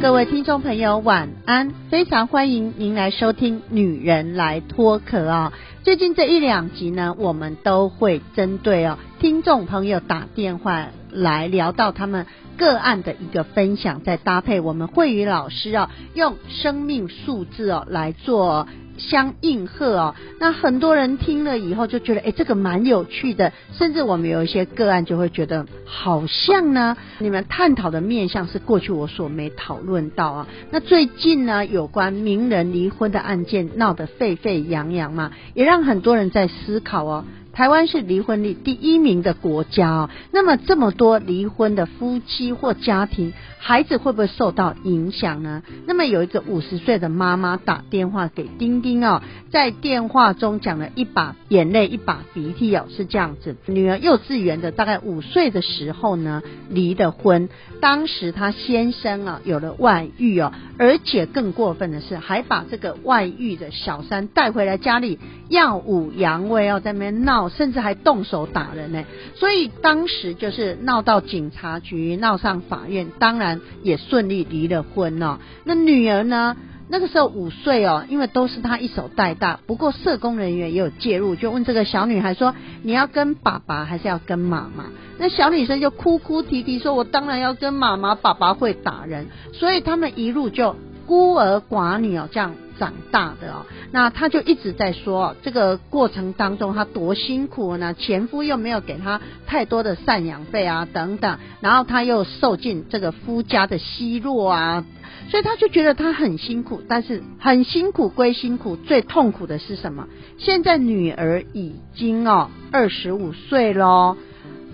各位听众朋友，晚安！非常欢迎您来收听《女人来脱壳》啊。最近这一两集呢，我们都会针对哦听众朋友打电话来聊到他们个案的一个分享，再搭配我们慧宇老师啊用生命数字哦来做。相应和哦，那很多人听了以后就觉得，哎，这个蛮有趣的，甚至我们有一些个案就会觉得，好像呢，你们探讨的面向是过去我所没讨论到啊。那最近呢，有关名人离婚的案件闹得沸沸扬扬嘛，也让很多人在思考哦。台湾是离婚率第一名的国家哦，那么这么多离婚的夫妻或家庭，孩子会不会受到影响呢？那么有一个五十岁的妈妈打电话给丁丁哦，在电话中讲了一把眼泪一把鼻涕哦，是这样子。女儿幼稚园的大概五岁的时候呢，离的婚，当时她先生啊有了外遇哦，而且更过分的是，还把这个外遇的小三带回来家里耀武扬威哦，在那边闹。甚至还动手打人呢，所以当时就是闹到警察局，闹上法院，当然也顺利离了婚哦。那女儿呢，那个时候五岁哦，因为都是她一手带大，不过社工人员也有介入，就问这个小女孩说：“你要跟爸爸还是要跟妈妈？”那小女生就哭哭啼啼说：“我当然要跟妈妈，爸爸会打人。”所以他们一路就孤儿寡女哦，这样。长大的哦，那他就一直在说这个过程当中他多辛苦呢，前夫又没有给他太多的赡养费啊等等，然后他又受尽这个夫家的奚落啊，所以他就觉得他很辛苦，但是很辛苦归辛苦，最痛苦的是什么？现在女儿已经哦二十五岁喽，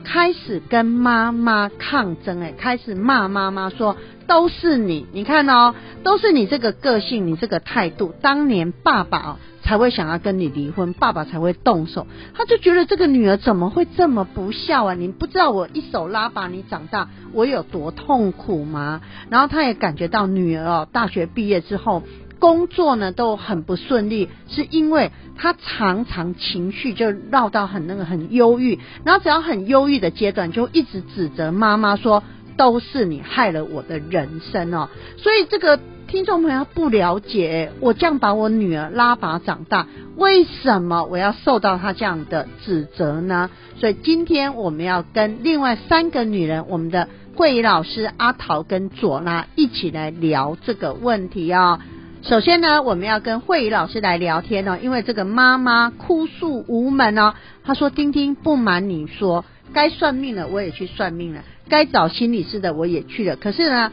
开始跟妈妈抗争，哎，开始骂妈妈说。都是你，你看哦，都是你这个个性，你这个态度，当年爸爸哦才会想要跟你离婚，爸爸才会动手，他就觉得这个女儿怎么会这么不孝啊？你不知道我一手拉把你长大，我有多痛苦吗？然后他也感觉到女儿哦，大学毕业之后工作呢都很不顺利，是因为他常常情绪就绕到很那个很忧郁，然后只要很忧郁的阶段，就一直指责妈妈说。都是你害了我的人生哦，所以这个听众朋友不了解，我这样把我女儿拉拔长大，为什么我要受到她这样的指责呢？所以今天我们要跟另外三个女人，我们的慧仪老师阿桃跟左拉一起来聊这个问题啊。首先呢，我们要跟慧仪老师来聊天哦，因为这个妈妈哭诉无门哦，她说：“丁丁不瞒你说，该算命了，我也去算命了。”该找心理师的我也去了，可是呢，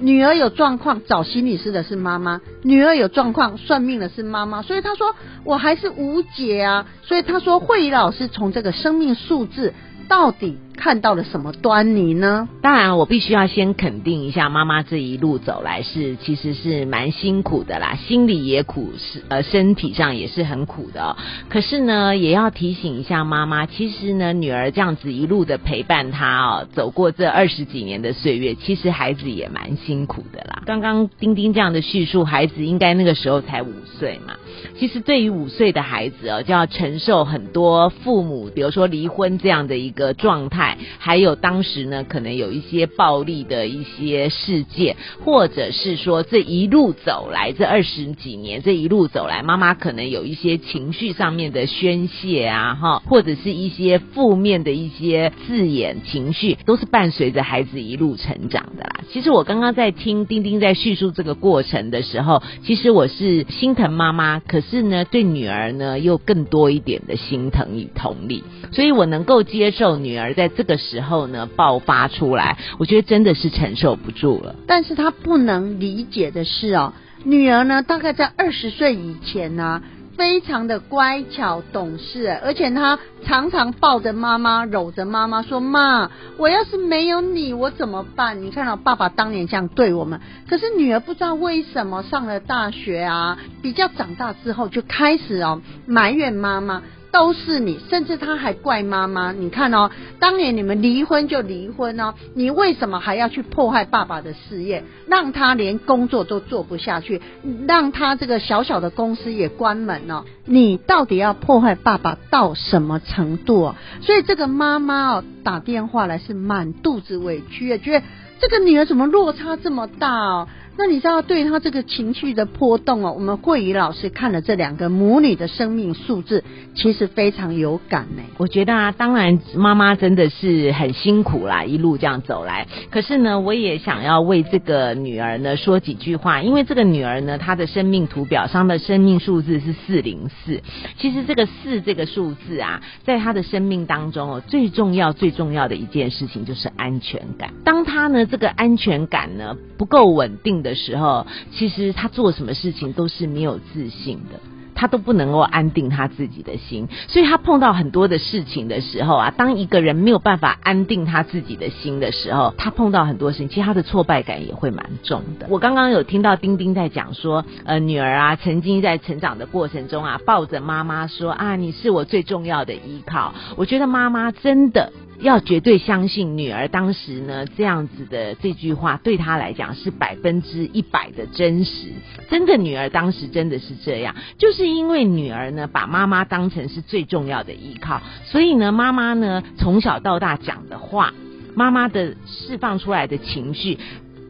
女儿有状况找心理师的是妈妈，女儿有状况算命的是妈妈，所以他说我还是无解啊，所以他说慧仪老师从这个生命数字到底。看到了什么端倪呢？当然，我必须要先肯定一下，妈妈这一路走来是其实是蛮辛苦的啦，心里也苦，是呃身体上也是很苦的。可是呢，也要提醒一下妈妈，其实呢，女儿这样子一路的陪伴她哦，走过这二十几年的岁月，其实孩子也蛮辛苦的啦。刚刚丁丁这样的叙述，孩子应该那个时候才五岁嘛。其实对于五岁的孩子哦，就要承受很多父母，比如说离婚这样的一个状态。还有当时呢，可能有一些暴力的一些事件，或者是说这一路走来这二十几年，这一路走来，妈妈可能有一些情绪上面的宣泄啊，哈，或者是一些负面的一些字眼情绪，都是伴随着孩子一路成长的啦。其实我刚刚在听丁丁在叙述这个过程的时候，其实我是心疼妈妈，可是呢，对女儿呢又更多一点的心疼与同理，所以我能够接受女儿在。这个时候呢，爆发出来，我觉得真的是承受不住了。但是他不能理解的是哦，女儿呢，大概在二十岁以前呢，非常的乖巧懂事，而且她常常抱着妈妈，搂着妈妈说：“妈，我要是没有你，我怎么办？”你看到爸爸当年这样对我们，可是女儿不知道为什么上了大学啊，比较长大之后就开始哦埋怨妈妈。都是你，甚至他还怪妈妈。你看哦，当年你们离婚就离婚哦，你为什么还要去破坏爸爸的事业，让他连工作都做不下去，让他这个小小的公司也关门了？你到底要破坏爸爸到什么程度啊？所以这个妈妈哦打电话来是满肚子委屈啊，觉得这个女儿怎么落差这么大哦？那你知道对他这个情绪的波动哦，我们慧怡老师看了这两个母女的生命数字，其实非常有感呢。我觉得啊，当然妈妈真的是很辛苦啦，一路这样走来。可是呢，我也想要为这个女儿呢说几句话，因为这个女儿呢，她的生命图表上的生命数字是四零四。其实这个四这个数字啊，在她的生命当中哦，最重要最重要的一件事情就是安全感。当她呢这个安全感呢不够稳定的。的时候，其实他做什么事情都是没有自信的，他都不能够安定他自己的心，所以他碰到很多的事情的时候啊，当一个人没有办法安定他自己的心的时候，他碰到很多事情，其实他的挫败感也会蛮重的。我刚刚有听到丁丁在讲说，呃，女儿啊，曾经在成长的过程中啊，抱着妈妈说啊，你是我最重要的依靠。我觉得妈妈真的。要绝对相信女儿当时呢这样子的这句话，对她来讲是百分之一百的真实。真的，女儿当时真的是这样，就是因为女儿呢把妈妈当成是最重要的依靠，所以呢妈妈呢从小到大讲的话，妈妈的释放出来的情绪。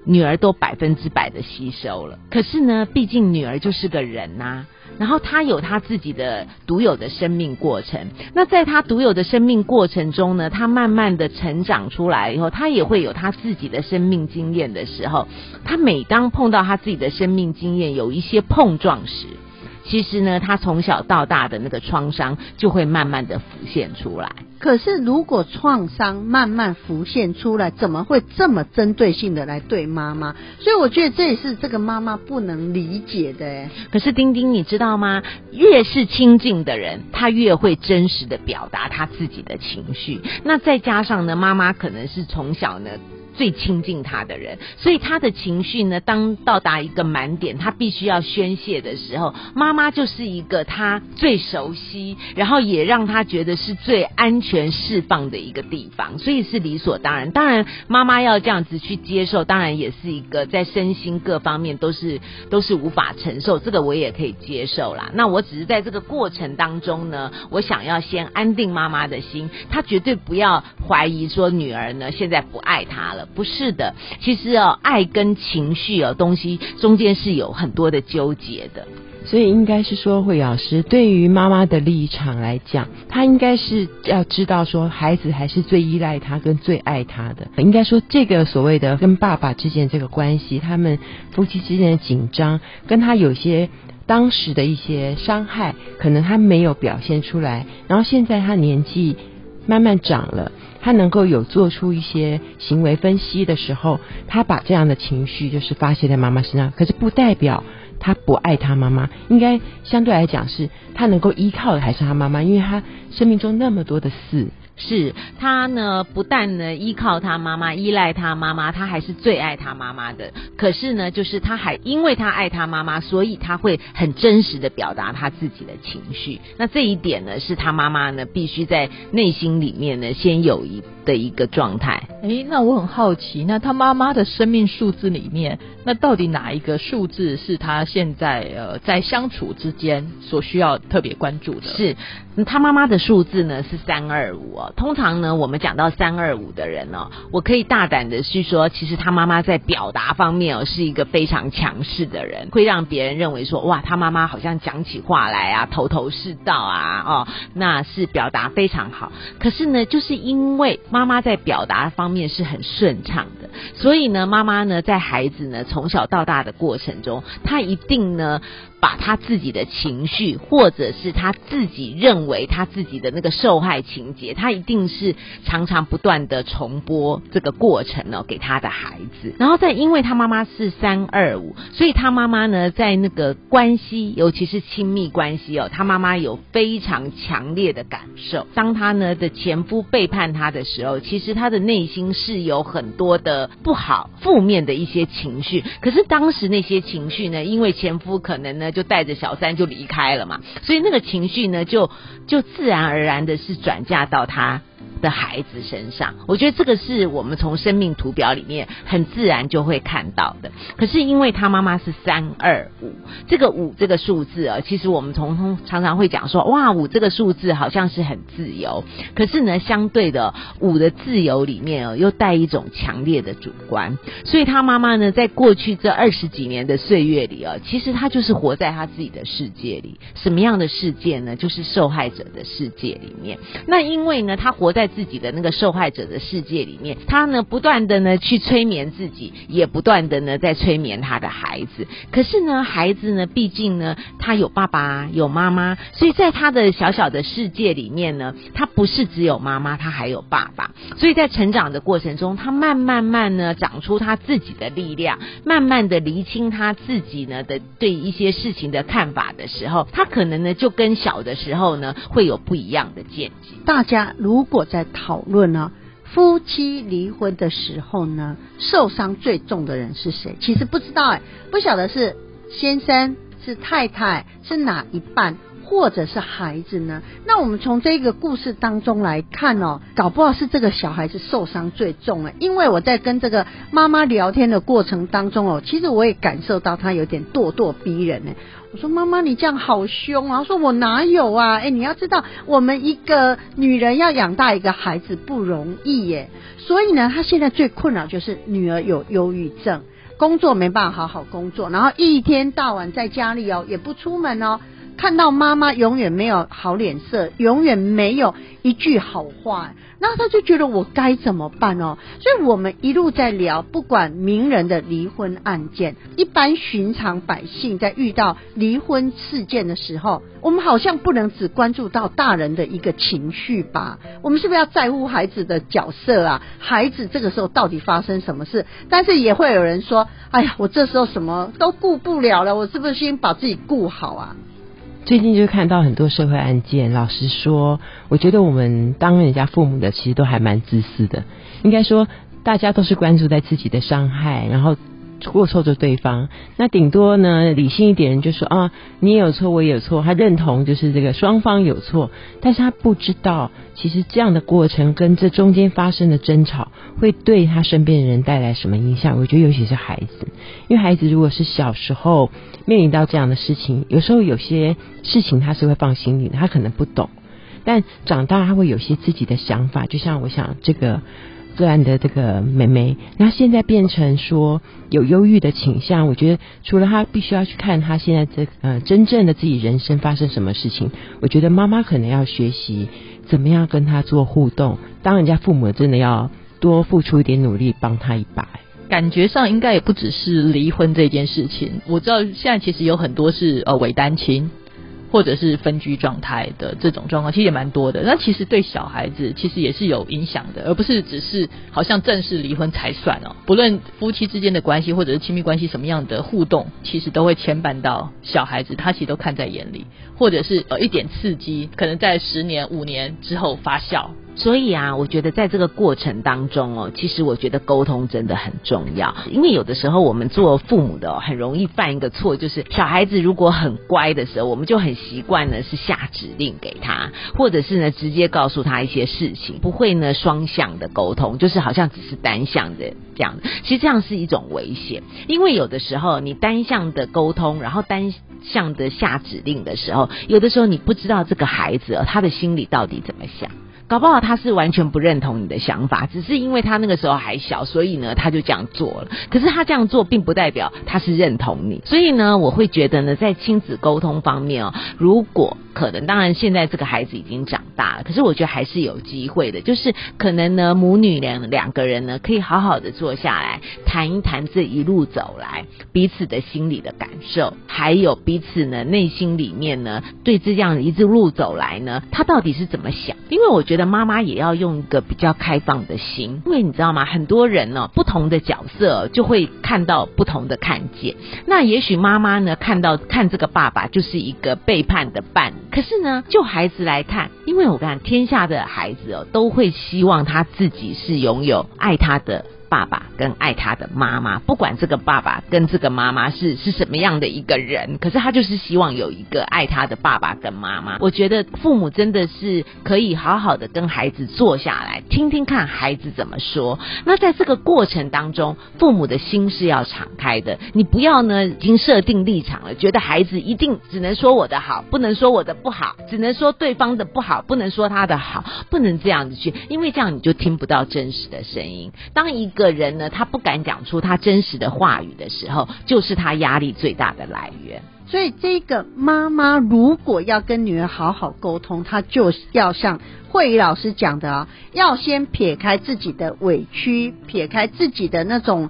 女儿都百分之百的吸收了，可是呢，毕竟女儿就是个人呐，然后她有她自己的独有的生命过程。那在她独有的生命过程中呢，她慢慢的成长出来以后，她也会有她自己的生命经验的时候，她每当碰到她自己的生命经验有一些碰撞时。其实呢，他从小到大的那个创伤就会慢慢的浮现出来。可是，如果创伤慢慢浮现出来，怎么会这么针对性的来对妈妈？所以，我觉得这也是这个妈妈不能理解的。可是，丁丁，你知道吗？越是亲近的人，他越会真实的表达他自己的情绪。那再加上呢，妈妈可能是从小呢。最亲近他的人，所以他的情绪呢，当到达一个满点，他必须要宣泄的时候，妈妈就是一个他最熟悉，然后也让他觉得是最安全释放的一个地方，所以是理所当然。当然，妈妈要这样子去接受，当然也是一个在身心各方面都是都是无法承受，这个我也可以接受啦。那我只是在这个过程当中呢，我想要先安定妈妈的心，她绝对不要怀疑说女儿呢现在不爱她了。不是的，其实哦，爱跟情绪哦东西中间是有很多的纠结的，所以应该是说，慧老师对于妈妈的立场来讲，她应该是要知道说，孩子还是最依赖他跟最爱他的。应该说，这个所谓的跟爸爸之间这个关系，他们夫妻之间的紧张，跟他有些当时的一些伤害，可能他没有表现出来，然后现在他年纪慢慢长了。他能够有做出一些行为分析的时候，他把这样的情绪就是发泄在妈妈身上，可是不代表他不爱他妈妈，应该相对来讲是他能够依靠的还是他妈妈，因为他生命中那么多的事。是他呢，不但呢依靠他妈妈，依赖他妈妈，他还是最爱他妈妈的。可是呢，就是他还因为他爱他妈妈，所以他会很真实的表达他自己的情绪。那这一点呢，是他妈妈呢必须在内心里面呢先有一的一个状态。哎，那我很好奇，那他妈妈的生命数字里面，那到底哪一个数字是他现在呃在相处之间所需要特别关注的？是他妈妈的数字呢是三二五哦。通常呢，我们讲到三二五的人哦，我可以大胆的去说，其实他妈妈在表达方面哦，是一个非常强势的人，会让别人认为说，哇，他妈妈好像讲起话来啊，头头是道啊，哦，那是表达非常好。可是呢，就是因为妈妈在表达方面是很顺畅的，所以呢，妈妈呢，在孩子呢从小到大的过程中，她一定呢。把他自己的情绪，或者是他自己认为他自己的那个受害情节，他一定是常常不断的重播这个过程哦，给他的孩子。然后再因为他妈妈是三二五，所以他妈妈呢，在那个关系，尤其是亲密关系哦，他妈妈有非常强烈的感受。当他呢的前夫背叛他的时候，其实他的内心是有很多的不好、负面的一些情绪。可是当时那些情绪呢，因为前夫可能呢。就带着小三就离开了嘛，所以那个情绪呢，就就自然而然的是转嫁到他。的孩子身上，我觉得这个是我们从生命图表里面很自然就会看到的。可是因为他妈妈是三二五，这个五这个数字啊，其实我们从常常会讲说，哇，五这个数字好像是很自由。可是呢，相对的五的自由里面哦，又带一种强烈的主观。所以他妈妈呢，在过去这二十几年的岁月里啊，其实他就是活在他自己的世界里。什么样的世界呢？就是受害者的世界里面。那因为呢，他活在自己的那个受害者的世界里面，他呢不断的呢去催眠自己，也不断的呢在催眠他的孩子。可是呢，孩子呢，毕竟呢，他有爸爸有妈妈，所以在他的小小的世界里面呢，他不是只有妈妈，他还有爸爸。所以在成长的过程中，他慢慢慢呢长出他自己的力量，慢慢的厘清他自己呢的对一些事情的看法的时候，他可能呢就跟小的时候呢会有不一样的见解。大家如果在在讨论呢，夫妻离婚的时候呢，受伤最重的人是谁？其实不知道哎，不晓得是先生、是太太、是哪一半，或者是孩子呢？那我们从这个故事当中来看哦，搞不好是这个小孩子受伤最重哎，因为我在跟这个妈妈聊天的过程当中哦，其实我也感受到他有点咄咄逼人呢。我说妈妈，你这样好凶啊！说我哪有啊？哎，你要知道，我们一个女人要养大一个孩子不容易耶。所以呢，她现在最困扰就是女儿有忧郁症，工作没办法好好工作，然后一天到晚在家里哦，也不出门哦。看到妈妈永远没有好脸色，永远没有一句好话，那他就觉得我该怎么办哦？所以我们一路在聊，不管名人的离婚案件，一般寻常百姓在遇到离婚事件的时候，我们好像不能只关注到大人的一个情绪吧？我们是不是要在乎孩子的角色啊？孩子这个时候到底发生什么事？但是也会有人说：“哎呀，我这时候什么都顾不了了，我是不是先把自己顾好啊？”最近就看到很多社会案件，老实说，我觉得我们当人家父母的其实都还蛮自私的。应该说，大家都是关注在自己的伤害，然后。过错的对方，那顶多呢，理性一点人就说啊，你也有错，我也有错，他认同就是这个双方有错，但是他不知道，其实这样的过程跟这中间发生的争吵，会对他身边的人带来什么影响？我觉得尤其是孩子，因为孩子如果是小时候面临到这样的事情，有时候有些事情他是会放心里的，他可能不懂，但长大他会有些自己的想法，就像我想这个。个案的这个妹妹，那现在变成说有忧郁的倾向。我觉得除了她必须要去看她现在这呃真正的自己人生发生什么事情，我觉得妈妈可能要学习怎么样跟她做互动。当人家父母真的要多付出一点努力，帮她一把。感觉上应该也不只是离婚这件事情。我知道现在其实有很多是呃伪单亲。或者是分居状态的这种状况，其实也蛮多的。那其实对小孩子其实也是有影响的，而不是只是好像正式离婚才算哦。不论夫妻之间的关系或者是亲密关系什么样的互动，其实都会牵绊到小孩子，他其实都看在眼里，或者是呃一点刺激，可能在十年、五年之后发酵。所以啊，我觉得在这个过程当中哦，其实我觉得沟通真的很重要。因为有的时候我们做父母的很容易犯一个错，就是小孩子如果很乖的时候，我们就很习惯呢是下指令给他，或者是呢直接告诉他一些事情，不会呢双向的沟通，就是好像只是单向的这样。其实这样是一种危险，因为有的时候你单向的沟通，然后单向的下指令的时候，有的时候你不知道这个孩子他的心里到底怎么想。搞不好他是完全不认同你的想法，只是因为他那个时候还小，所以呢他就这样做了。可是他这样做并不代表他是认同你，所以呢我会觉得呢，在亲子沟通方面哦，如果可能，当然现在这个孩子已经长大了，可是我觉得还是有机会的，就是可能呢，母女两两个人呢，可以好好的坐下来谈一谈这一路走来彼此的心理的感受，还有彼此呢内心里面呢对这样一路走来呢，他到底是怎么想？因为我觉得妈妈也要用一个比较开放的心，因为你知道吗？很多人呢，不同的角色就会看到不同的看见。那也许妈妈呢看到看这个爸爸就是一个背叛的伴侣。可是呢，就孩子来看，因为我看天下的孩子哦，都会希望他自己是拥有爱他的。爸爸跟爱他的妈妈，不管这个爸爸跟这个妈妈是是什么样的一个人，可是他就是希望有一个爱他的爸爸跟妈妈。我觉得父母真的是可以好好的跟孩子坐下来，听听看孩子怎么说。那在这个过程当中，父母的心是要敞开的。你不要呢，已经设定立场了，觉得孩子一定只能说我的好，不能说我的不好，只能说对方的不好，不能说他的好，不能这样子去，因为这样你就听不到真实的声音。当一个个人呢，他不敢讲出他真实的话语的时候，就是他压力最大的来源。所以，这个妈妈如果要跟女儿好好沟通，她就要像慧宇老师讲的啊，要先撇开自己的委屈，撇开自己的那种。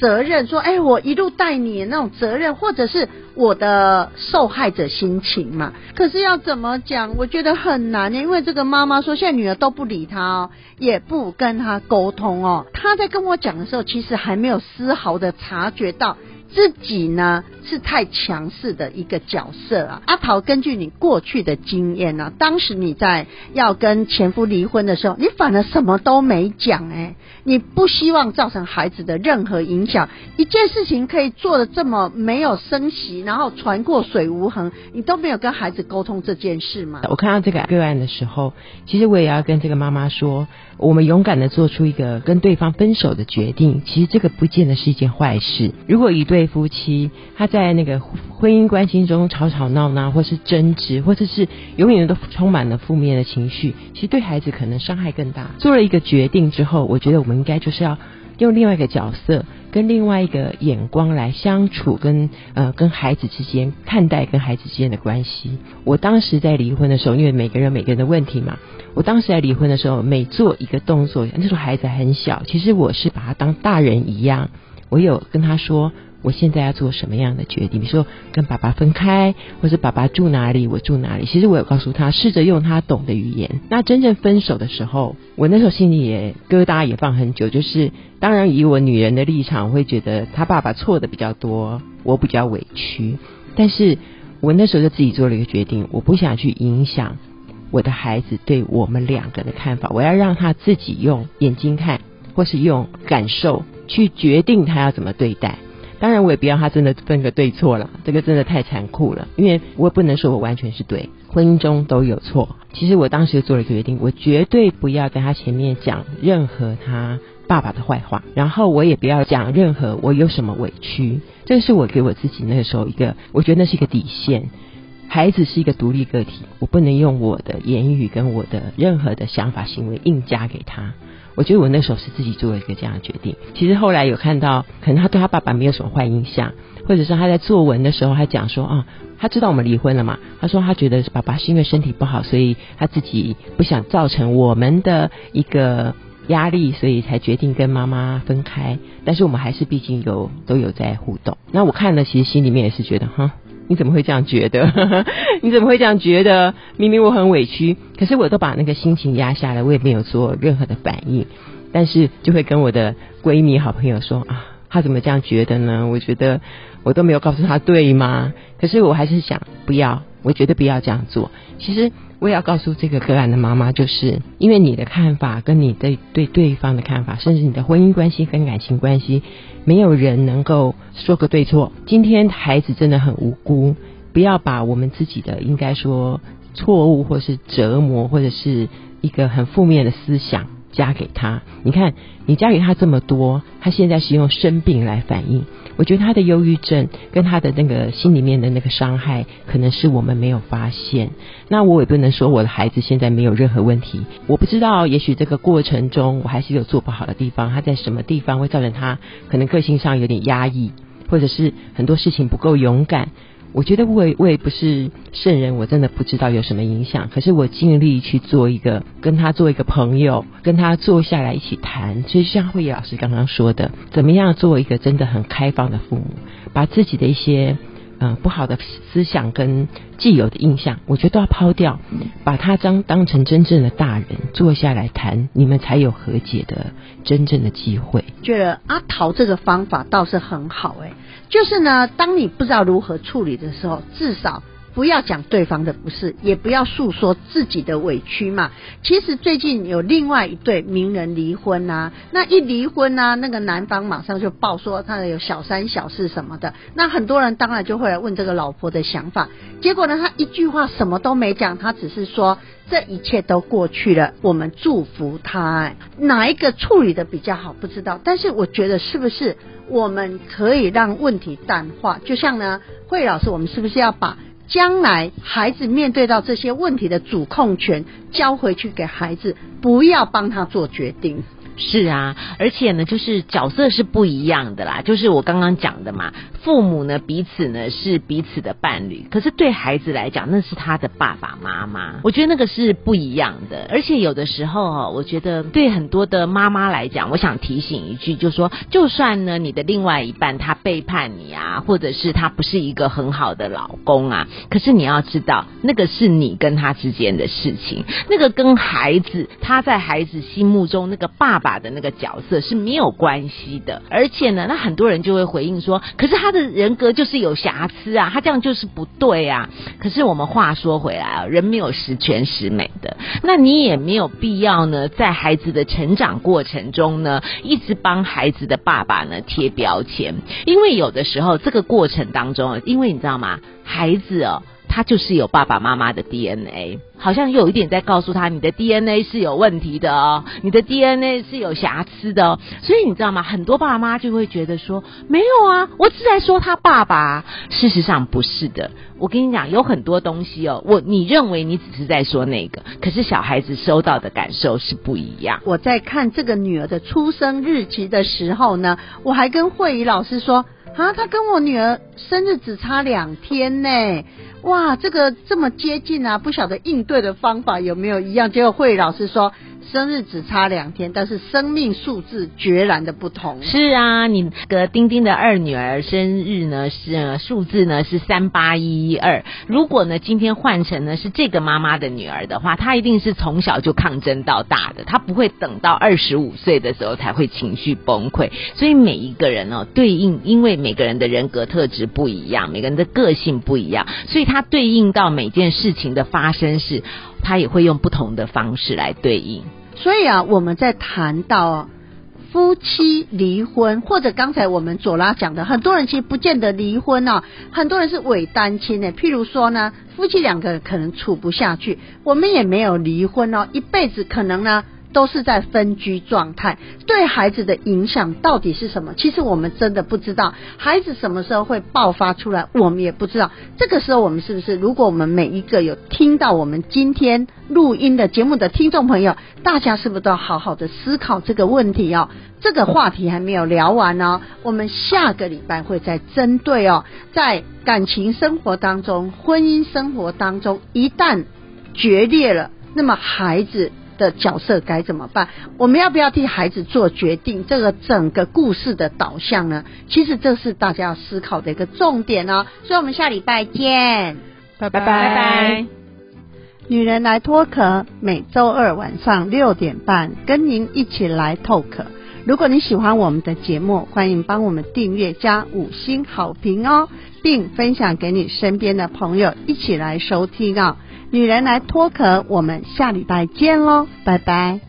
责任说，哎，我一路带你那种责任，或者是我的受害者心情嘛。可是要怎么讲？我觉得很难呢，因为这个妈妈说，现在女儿都不理她哦，也不跟她沟通哦。她在跟我讲的时候，其实还没有丝毫的察觉到。自己呢是太强势的一个角色啊，阿桃，根据你过去的经验呢，当时你在要跟前夫离婚的时候，你反而什么都没讲哎，你不希望造成孩子的任何影响，一件事情可以做的这么没有声息，然后船过水无痕，你都没有跟孩子沟通这件事吗？我看到这个个案的时候，其实我也要跟这个妈妈说。我们勇敢的做出一个跟对方分手的决定，其实这个不见得是一件坏事。如果一对夫妻他在那个婚姻关系中吵吵闹闹，或是争执，或者是永远都充满了负面的情绪，其实对孩子可能伤害更大。做了一个决定之后，我觉得我们应该就是要用另外一个角色。跟另外一个眼光来相处，跟呃跟孩子之间看待跟孩子之间的关系。我当时在离婚的时候，因为每个人每个人的问题嘛，我当时在离婚的时候，每做一个动作，那时候孩子很小，其实我是把他当大人一样，我有跟他说。我现在要做什么样的决定？比如说跟爸爸分开，或是爸爸住哪里，我住哪里。其实我有告诉他，试着用他懂的语言。那真正分手的时候，我那时候心里也疙瘩也放很久。就是当然以我女人的立场，会觉得他爸爸错的比较多，我比较委屈。但是我那时候就自己做了一个决定，我不想去影响我的孩子对我们两个的看法。我要让他自己用眼睛看，或是用感受去决定他要怎么对待。当然，我也不要他真的分个对错了，这个真的太残酷了。因为我也不能说我完全是对，婚姻中都有错。其实我当时做了一个决定，我绝对不要在他前面讲任何他爸爸的坏话，然后我也不要讲任何我有什么委屈。这是我给我自己那个时候一个，我觉得那是一个底线。孩子是一个独立个体，我不能用我的言语跟我的任何的想法行为硬加给他。我觉得我那时候是自己做了一个这样的决定。其实后来有看到，可能他对他爸爸没有什么坏印象，或者是他在作文的时候，他讲说啊，他知道我们离婚了嘛。他说他觉得爸爸是因为身体不好，所以他自己不想造成我们的一个压力，所以才决定跟妈妈分开。但是我们还是毕竟有都有在互动。那我看了，其实心里面也是觉得哈。你怎么会这样觉得？你怎么会这样觉得？明明我很委屈，可是我都把那个心情压下来，我也没有做任何的反应，但是就会跟我的闺蜜、好朋友说啊，她怎么这样觉得呢？我觉得我都没有告诉她对吗？可是我还是想不要，我觉得不要这样做。其实。我也要告诉这个个案的妈妈，就是因为你的看法跟你对对对方的看法，甚至你的婚姻关系跟感情关系，没有人能够说个对错。今天孩子真的很无辜，不要把我们自己的应该说错误，或是折磨，或者是一个很负面的思想。加给他，你看，你加给他这么多，他现在是用生病来反应。我觉得他的忧郁症跟他的那个心里面的那个伤害，可能是我们没有发现。那我也不能说我的孩子现在没有任何问题，我不知道，也许这个过程中我还是有做不好的地方。他在什么地方会造成他可能个性上有点压抑，或者是很多事情不够勇敢。我觉得我也我也不是圣人，我真的不知道有什么影响。可是我尽力去做一个跟他做一个朋友，跟他坐下来一起谈。所以像慧怡老师刚刚说的，怎么样做一个真的很开放的父母，把自己的一些、呃不好的思想跟既有的印象，我觉得都要抛掉，把他当当成真正的大人，坐下来谈，你们才有和解的真正的机会。觉得阿桃这个方法倒是很好哎、就是呢，当你不知道如何处理的时候，至少不要讲对方的不是，也不要诉说自己的委屈嘛。其实最近有另外一对名人离婚呐、那一离婚呐、那个男方马上就爆说他有小三小四什么的，那很多人当然就会来问这个老婆的想法。结果呢，他一句话什么都没讲，他只是说这一切都过去了，我们祝福他。哪一个处理的比较好不知道，但是我觉得是不是我们可以让问题淡化？就像呢，慧老师，我们是不是要把将来孩子面对到这些问题的主控权交回去给孩子，不要帮他做决定？是啊，而且呢，就是角色是不一样的啦。就是我刚刚讲的嘛，父母呢彼此呢是彼此的伴侣，可是对孩子来讲，那是他的爸爸妈妈。我觉得那个是不一样的。而且有的时候哦，我觉得对很多的妈妈来讲，我想提醒一句，就说，就算呢你的另外一半他背叛你啊，或者是他不是一个很好的老公啊，可是你要知道，那个是你跟他之间的事情，那个跟孩子他在孩子心目中那个爸爸的那个角色是没有关系的。而且呢，那很多人就会回应说，可是他的人格就是有瑕疵啊，他这样就是不对啊。可是我们话说回来啊，人没有十全十美的，那你也没有必要呢，在孩子的成长过程中呢，一直帮孩子的爸爸呢贴标签，因为有的时候这个过程当中，因为你知道吗，孩子哦。他就是有爸爸妈妈的 DNA，好像有一点在告诉他，你的 DNA 是有问题的哦，你的 DNA 是有瑕疵的哦。所以你知道吗？很多爸妈就会觉得说，没有啊，我只在说他爸爸。事实上不是的，我跟你讲，有很多东西哦，我你认为你只是在说那个，可是小孩子收到的感受是不一样。我在看这个女儿的出生日期的时候呢，我还跟慧仪老师说，啊，他跟我女儿生日只差两天呢。哇，这个这么接近啊，不晓得应对的方法有没有一样？结果慧老师说，生日只差两天，但是生命数字决然的不同。是啊，你个丁丁的二女儿生日呢是数字呢是三八一一二。如果呢今天换成呢是这个妈妈的女儿的话，她一定是从小就抗争到大的，她不会等到二十五岁的时候才会情绪崩溃。所以每一个人哦，对应因为每个人的人格特质不一样，每个人的个性不一样，所以他对应到每件事情的发生是，他也会用不同的方式来对应。所以啊，我们在谈到夫妻离婚，或者刚才我们左拉讲的，很多人其实不见得离婚哦，很多人是伪单亲的。譬如说呢，夫妻两个可能处不下去，我们也没有离婚哦，一辈子可能呢。都是在分居状态，对孩子的影响到底是什么？其实我们真的不知道，孩子什么时候会爆发出来，我们也不知道。这个时候，我们是不是，如果我们每一个有听到我们今天录音的节目的听众朋友，大家是不是都要好好的思考这个问题哦？这个话题还没有聊完哦，我们下个礼拜会再针对哦，在感情生活当中、婚姻生活当中，一旦决裂了，那么孩子。的角色该怎么办？我们要不要替孩子做决定？这个整个故事的导向呢？其实这是大家要思考的一个重点哦。所以我们下礼拜见，拜拜拜拜。女人来脱壳，每周二晚上六点半跟您一起来透壳。如果你喜欢我们的节目，欢迎帮我们订阅加五星好评哦，并分享给你身边的朋友一起来收听哦。女人来脱壳，我们下礼拜见喽，拜拜。